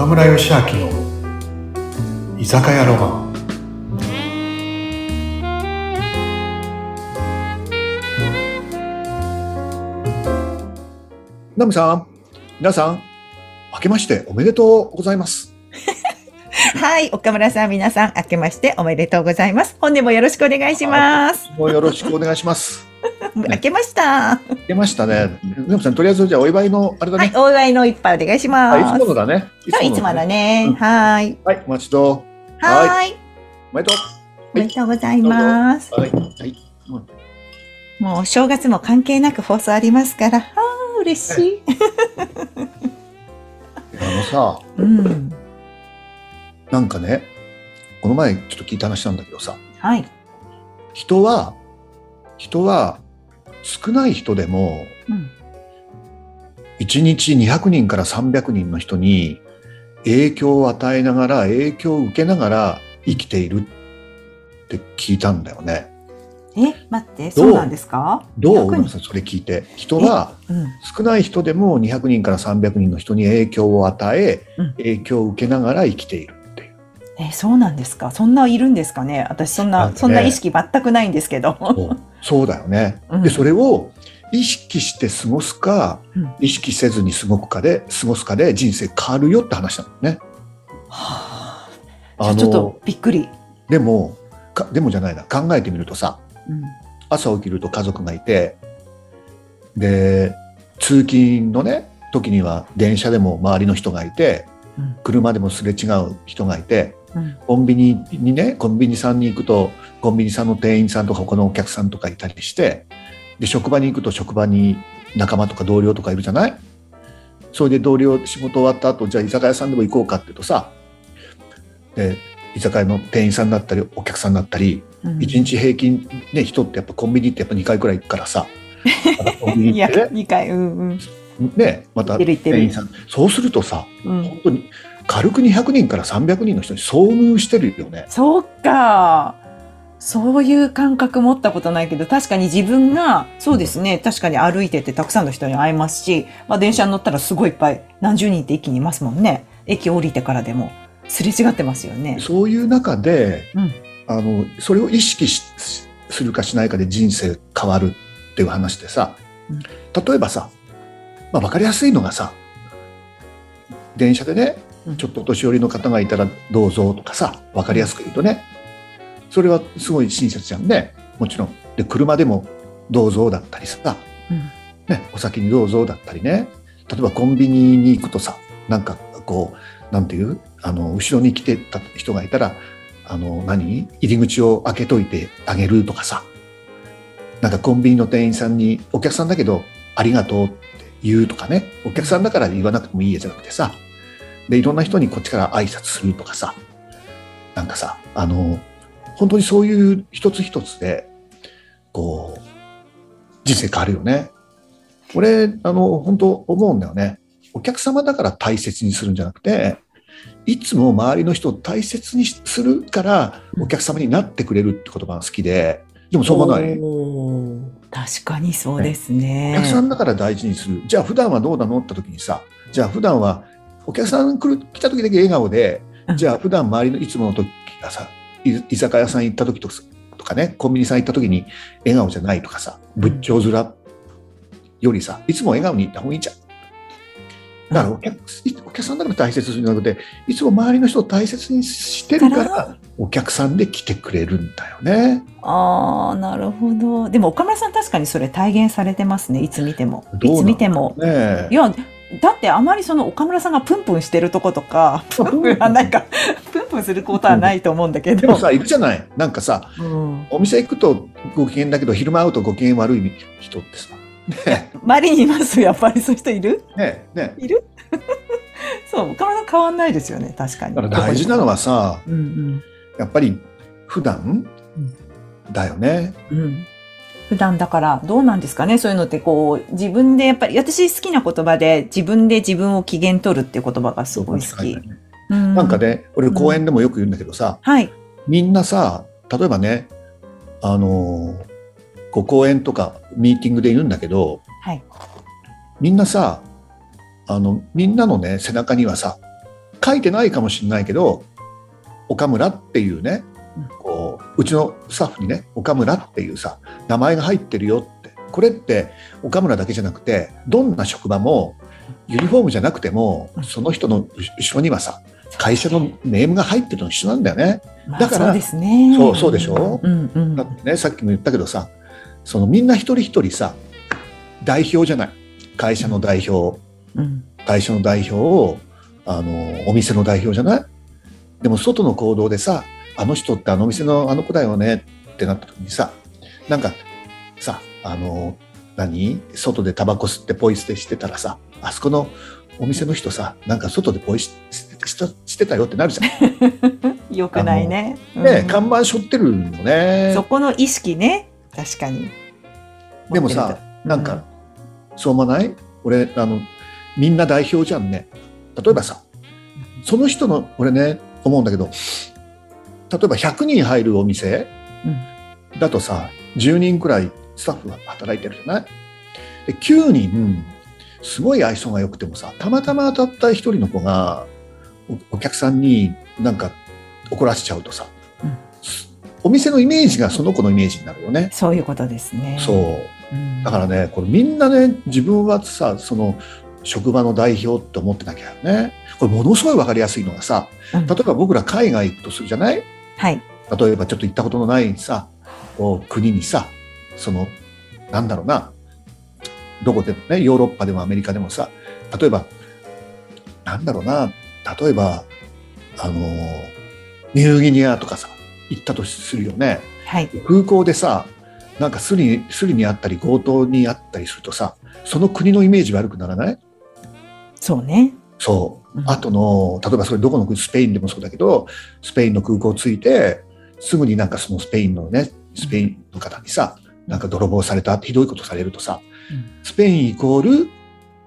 岡村義明の居酒屋ロマンナムさん皆さん明けましておめでとうございます はい、岡村さん、皆さん、明けましておめでとうございます。本年もよろしくお願いします。もうよろしくお願いします 明けました。は明けましたねナムさんとりあえずじゃあお祝いのあれだね、い、お祝いの一杯お願いしあます。いつものだねはい、いつもだねうん。はい。はいお待ちどはーい。おめでとおめでとうございます。うはいはいもう正月も関係なく放送ありますから、あー嬉しい。あのさうん。なんかねこの前ちょっと聞いた話なんだけどさはい。人は人は少ない人でもうん。1日200人から300人の人に影響を与えながら影響を受けながら生きているって聞いたんだよね。え、待って、そうなんですか？どう？100人皆さんそれ聞いて人はうん。少ない人でも200人から300人の人に影響を与えうん影響を受けながら生きている。え、そうなんですか？そんないるんですかね？私、そんな、なんかねそんな意識全くないんですけど。そうそうだよね。うんでそれを意識して過ごすかうん意識せずに過ごくかで過ごすかで人生変わるよって話なのね。はああちょっとびっくり。でもかでもじゃないな考えてみるとさうん。朝起きると家族がいてで通勤のね時には電車でも周りの人がいてうん車でもすれ違う人がいてうん。コンビニにねコンビニさんに行くとコンビニさんの店員さんとか他のお客さんとかいたりしてで職場に行くと職場に仲間とか同僚とかいるじゃない？それで同僚仕事終わった後じゃあ居酒屋さんでも行こうかって言うとさで居酒屋の店員さんだったりお客さんだったりうん。一日平均ね人ってやっぱコンビニってやっぱ2回くらい行くからさ。コンビいや、ニ行ってね。二回、うんうん。ねまた店員さん。そうするとさうん、本当に軽く200人から300人の人に遭遇してるよね。そうか。そういう感覚持ったことないけど、確かに自分が、そうですね、確かに歩いててたくさんの人に会えますし、まあ電車に乗ったらすごいいっぱい、何十人って一気にいますもんね。駅降りてからでも。すれ違ってますよね。そういう中で、うんあのそれを意識しするかしないかで人生変わるっていう話でさ、うん例えばさ、まあ、分かりやすいのがさ電車でねうんちょっとお年寄りの方がいたらどうぞとかさ分かりやすく言うとね。それはすごい親切じゃんねもちろん。で車でもどうぞだったりさ、うん。ね、お先にどうぞだったりね。例えばコンビニに行くとさなんかこうなんていう？あの後ろに来てた人がいたらあの何？入り口を開けといてあげるとかさ。なんかコンビニの店員さんにお客さんだけどありがとうって言うとかね。お客さんだから言わなくてもいいやじゃなくてさでいろんな人にこっちから挨拶するとかさなんかさあの本当にそういう一つ一つでこう人生変わるよね。俺あの本当思うんだよね。お客様だから大切にするんじゃなくていつも周りの人を大切にするからお客様になってくれるって言葉が好きででもそう思わない？確かにそうですおね。客さんだから大事にするじゃあ普段はどうなの？って時にさじゃあ普段はお客さん来る来た時だけ笑顔でうんじゃあ普段周りのいつもの時がさい居酒屋さん行った時とかとかねコンビニさん行った時に笑顔じゃないとかさ仏頂面よりさいつも笑顔に行った方がいいじゃん。だからお客お客さんだから大切にするんじゃなくていつも周りの人を大切にしてるかかららお客さんで来てくれるんだよね。ああ、なるほど。でも岡村さん確かにそれ体現されてますね。いつ見ても。いつ見ても。いや、だってあまりその岡村さんがプンプンしてるとことか、プンプンはなんか、プンプンすることはないと思うんだけど。でもさいるじゃない？なんかさうん、お店行くとご機嫌だけど昼間会うとご機嫌悪い人ってさ。ね。周りにいますやっぱりそういう人いる？えねえね。いる？そう、岡村さん変わんないですよね、確かに。から大事なのはさうんやっぱり普段だよね。うん。うん。普段だからどうなんですかね？そういうのってこう、自分でやっぱり、私好きな言葉で自分で自分を機嫌取るっていう言葉がすごい好き。うんなんか。ね俺講演でもよく言うんだけどさ、はい。みんなさ例えばねあのこう講演とかミーティングで言うんだけどはい。みんなさあのみんなのね背中にはさ書いてないかもしれないけど岡村っていうねうちのスタッフにね岡村っていうさ名前が入ってるよって。これって岡村だけじゃなくてどんな職場もユニフォームじゃなくてもうんその人の後ろにはさ会社のネームが入ってるの一緒なんだよね。まあだからそうですね。そうそうでしょ？うんうん。だってねさっきも言ったけどさそのみんな一人一人さ代表じゃない。会社の代表。うん。会社の代表をあのお店の代表じゃない？でも外の行動でさあの人ってあの店のあの子だよねってなった時にさなんかさあの何？外でタバコ吸ってポイ捨てしてたらさあそこのお店の人さなんか外でポイしししてたよってなるじゃん。よくないね。ね、うん看板背負ってるのね。そこの意識ね。確かに。でもさ、なんか、そう思わない？俺あのみんな代表じゃんね例えばさその人の俺ね思うんだけど例えば100人入るお店うんだとさ10人くらいスタッフが働いてるじゃない？で9人すごい愛想が良くてもさたまたま当たった1人の子がおお客さんになんか怒らせちゃうとさ、うんお店のイメージがその子のイメージになるよね。そういうことですね。そううん。だからね、これみんなね、自分はさ、その職場の代表って思ってなきゃね。これものすごいわかりやすいのがさ、うん例えば僕ら海外行くとするじゃない？はい。例えばちょっと行ったことのないさ、国にさ、その、なんだろうな、どこでもね、ヨーロッパでもアメリカでもさ、例えば、なんだろうな、例えば、あの、ニューギニアとかさ、行ったとするよね。はい。空港でさなんかスリスリにあったり強盗にあったりするとさその国のイメージ悪くならない？そうね。そう。うん。あとの例えばそれどこの国スペインでもそうだけどスペインの空港着いてすぐになんかそのスペインのねスペインの方にさなんか泥棒されたひどいことされるとさうん。スペインイコール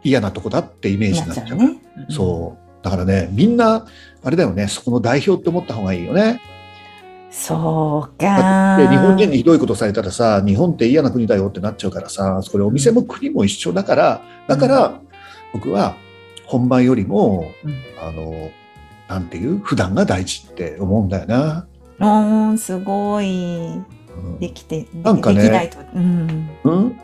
嫌なとこだってイメージなになっちゃうね。そう。だからねみんなあれだよねそこの代表って思った方がいいよね。そうだか。って日本人にひどいことされたらさ日本って嫌な国だよってなっちゃうからさそれお店も国も一緒だからだから僕は本番よりもうんあのなんていう普段が大事って思うんだよな。うーん、すごい。うんできて、なんかねできないと。うん。うん、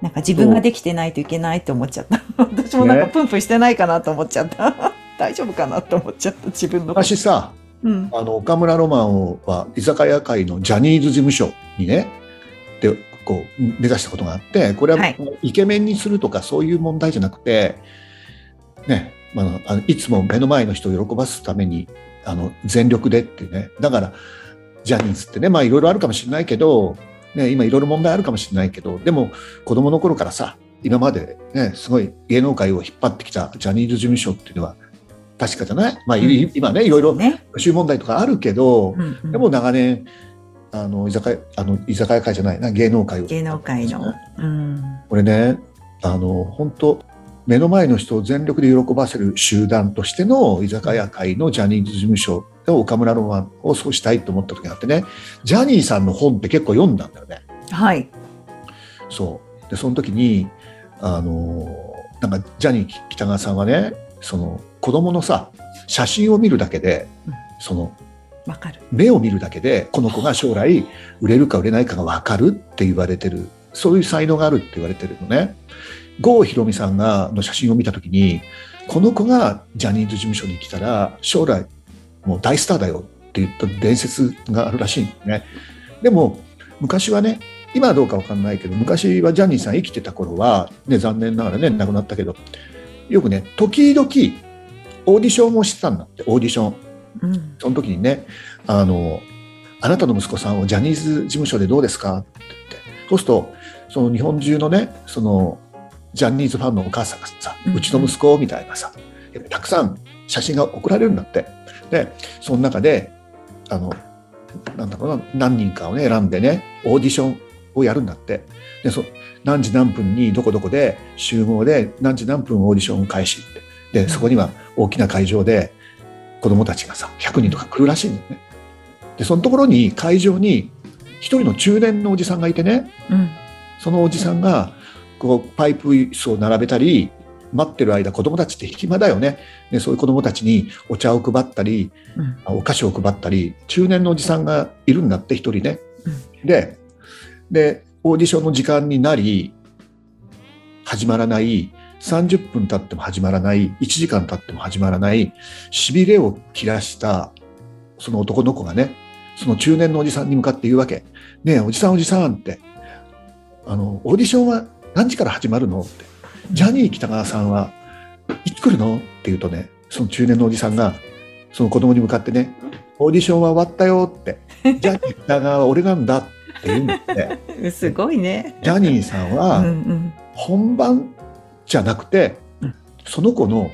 なんか自分ができてないといけないって思っちゃった。私もなんかプンプンしてないかなと思っちゃった。大丈夫かなと思っちゃった、自分のこと。昔さうん。あの岡村ロマンは居酒屋界のジャニーズ事務所にねでこう目指したことがあってこれははいイケメンにするとかそういう問題じゃなくて、ねまあ、あのいつも目の前の人を喜ばすためにあの全力でっていうねだからジャニーズってねまあいろいろあるかもしれないけど、ね、今いろいろ問題あるかもしれないけどでも子供の頃からさ今までねすごい芸能界を引っ張ってきたジャニーズ事務所っていうのは確かじゃない、まあ、い今ねいろいろね。補修問題とかあるけど、うんうんでも長年あの居酒屋あの居酒屋会じゃないな芸能界を芸能界の。うん。これねあの本当目の前の人を全力で喜ばせる集団としての居酒屋界のジャニーズ事務所で岡村ロマンをそうしたいと思った時があってねジャニーさんの本って結構読んだんだよね。はい。そうでその時にあのなんかジャニー北川さんはねその子供のさ写真を見るだけで、うんそのわかる。目を見るだけでこの子が将来売れるか売れないかが分かるって言われてるそういう才能があるって言われてるのね郷ひろみさんがの写真を見た時にこの子がジャニーズ事務所に来たら将来もう大スターだよって言った伝説があるらしいんですね。でも昔はね今はどうか分かんないけど昔はジャニーさん生きてた頃は、ね、残念ながらね亡くなったけどよくね時々オーディションもしてたんだってオーディション。うん。その時にね、あの、あなたの息子さんをジャニーズ事務所でどうですかって言って、そうすると、その日本中のね、その、ジャニーズファンのお母さんがさ、うちの息子みたいなさ、たくさん写真が送られるんだって。で、その中で、あの、なんだろうな、何人かをね、選んでね、オーディションをやるんだって。で、そ何時何分にどこどこで集合で、何時何分オーディションを開始って。で、そこには大きな会場で、子供たちがさ100人とか来るらしいんだよね。でそのところに会場に一人の中年のおじさんがいてねうん。そのおじさんがこうパイプ椅子を並べたり待ってる間子供たちって暇だよね。でそういう子供たちにお茶を配ったりうん。お菓子を配ったり中年のおじさんがいるんだって一人ね。ででオーディションの時間になり始まらない。30分経っても始まらない。1時間経っても始まらない。しびれを切らしたその男の子がねその中年のおじさんに向かって言うわけ「ねえおじさんおじさん」って「あのオーディションは何時から始まるの?」って「ジャニー喜多川さんはいつ来るの?」って言うとねその中年のおじさんがその子供に向かってね「オーディションは終わったよ」って「ジャニー喜多川は俺なんだ」って言うんだって すごいね。ジャニーさんうんはうん。本番じゃなくてうんその子の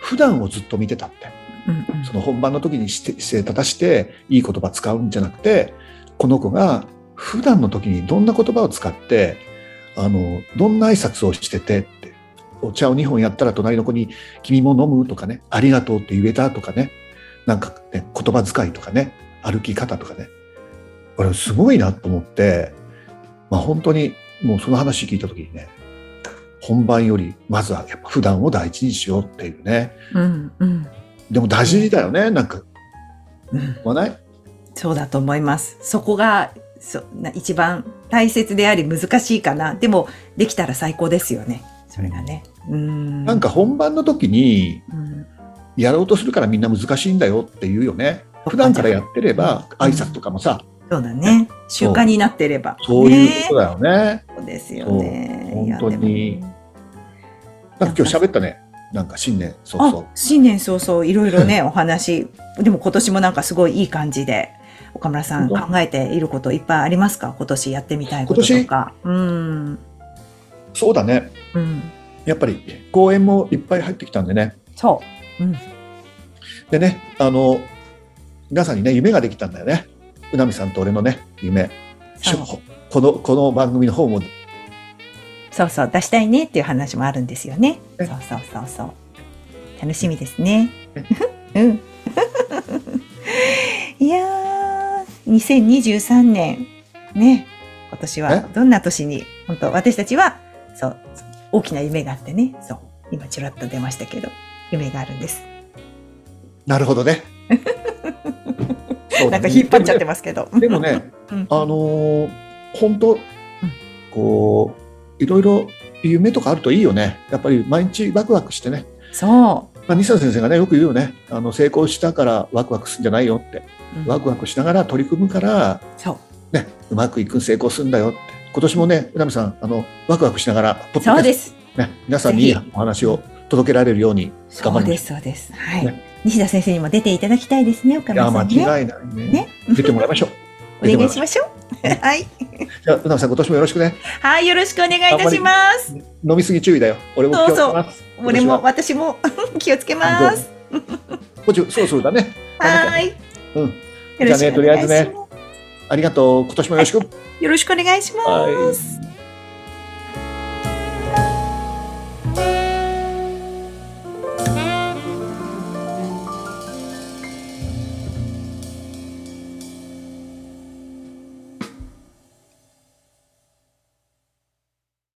普段をずっと見てたってうんうんその本番の時にして姿勢正していい言葉使うんじゃなくてこの子が普段の時にどんな言葉を使ってあのどんな挨拶をしててって。お茶を2本やったら隣の子に「君も飲む?」とかね「ありがとう」って言えたとかね。なんかね言葉遣いとかね。歩き方とかね。これすごいなと思って、まあ、本当にもうその話聞いた時にね本番よりまずはやっぱ普段を大事にしようっていうね。うんうん。でも大事だよね。なんかうん。そうだと思います。そこが、そな一番大切であり難しいかな。でも、できたら最高ですよね。それがね。うん。なんか本番の時にうん、やろうとするからみんな難しいんだよっていうよね。普段からやってればうん挨拶とかもさ、そうだね。習慣になってれば。そういうことだよね。そうですよね。本当になんか今日喋ったね。なんか新年早あ々。、新年早々いろいろね、お話。でも今年もなんかすごいいい感じで、岡村さん考本えていることいっぱいありますか？今年やってみたいこととか。うん。そうだね。うん。やっぱり公演もいっぱい入ってきたんでね。そう。うん。でね、あの、皆さんにね、夢ができたんだよね。うなみさんと俺のね、夢。この、この番組の方も、そうそう、出したいねっていう話もあるんですよね。え？そうそうそうそう。楽しみですね。うん。いやー、2023年、ね、今年はえ？どんな年に、本当私たちは、そう、大きな夢があってね、そう、今ちらっと出ましたけど、夢があるんです。なるほどね。なんか引っ張っちゃってますけど。でもね、うん、あのー本当、こう、いろいろ夢とかあるといいよね。やっぱり毎日ワクワクしてね。そまあ、西田先生がね、よく言うよね。あの、成功したからワクワクするんじゃないよって。う。うんワクワクしながら取り組むから、そう。ね、うまくいく成功するんだよって。今年もね、うなみさん、あの、ワクワクしながら、そうです。ね、皆さんにいいお話を届けられるように頑張りま。そうですす、そうです。はい。ね西田先生にも出ていただきたいですね、岡いや、間村さんね。違いないね。ね出てもらいましょう。お願いしす。ましょう。はい。じゃあ、うなみさん、今年もよろしくね。はい、よろしくお願いいたします。飲みすぎ注意だよ。俺も気をつけます。俺も、私も 気をつけます。こっち、そうそうだね。はい。うん。じゃあねとりあえずねありがとう。今年もよろしく。よろしくお願いします。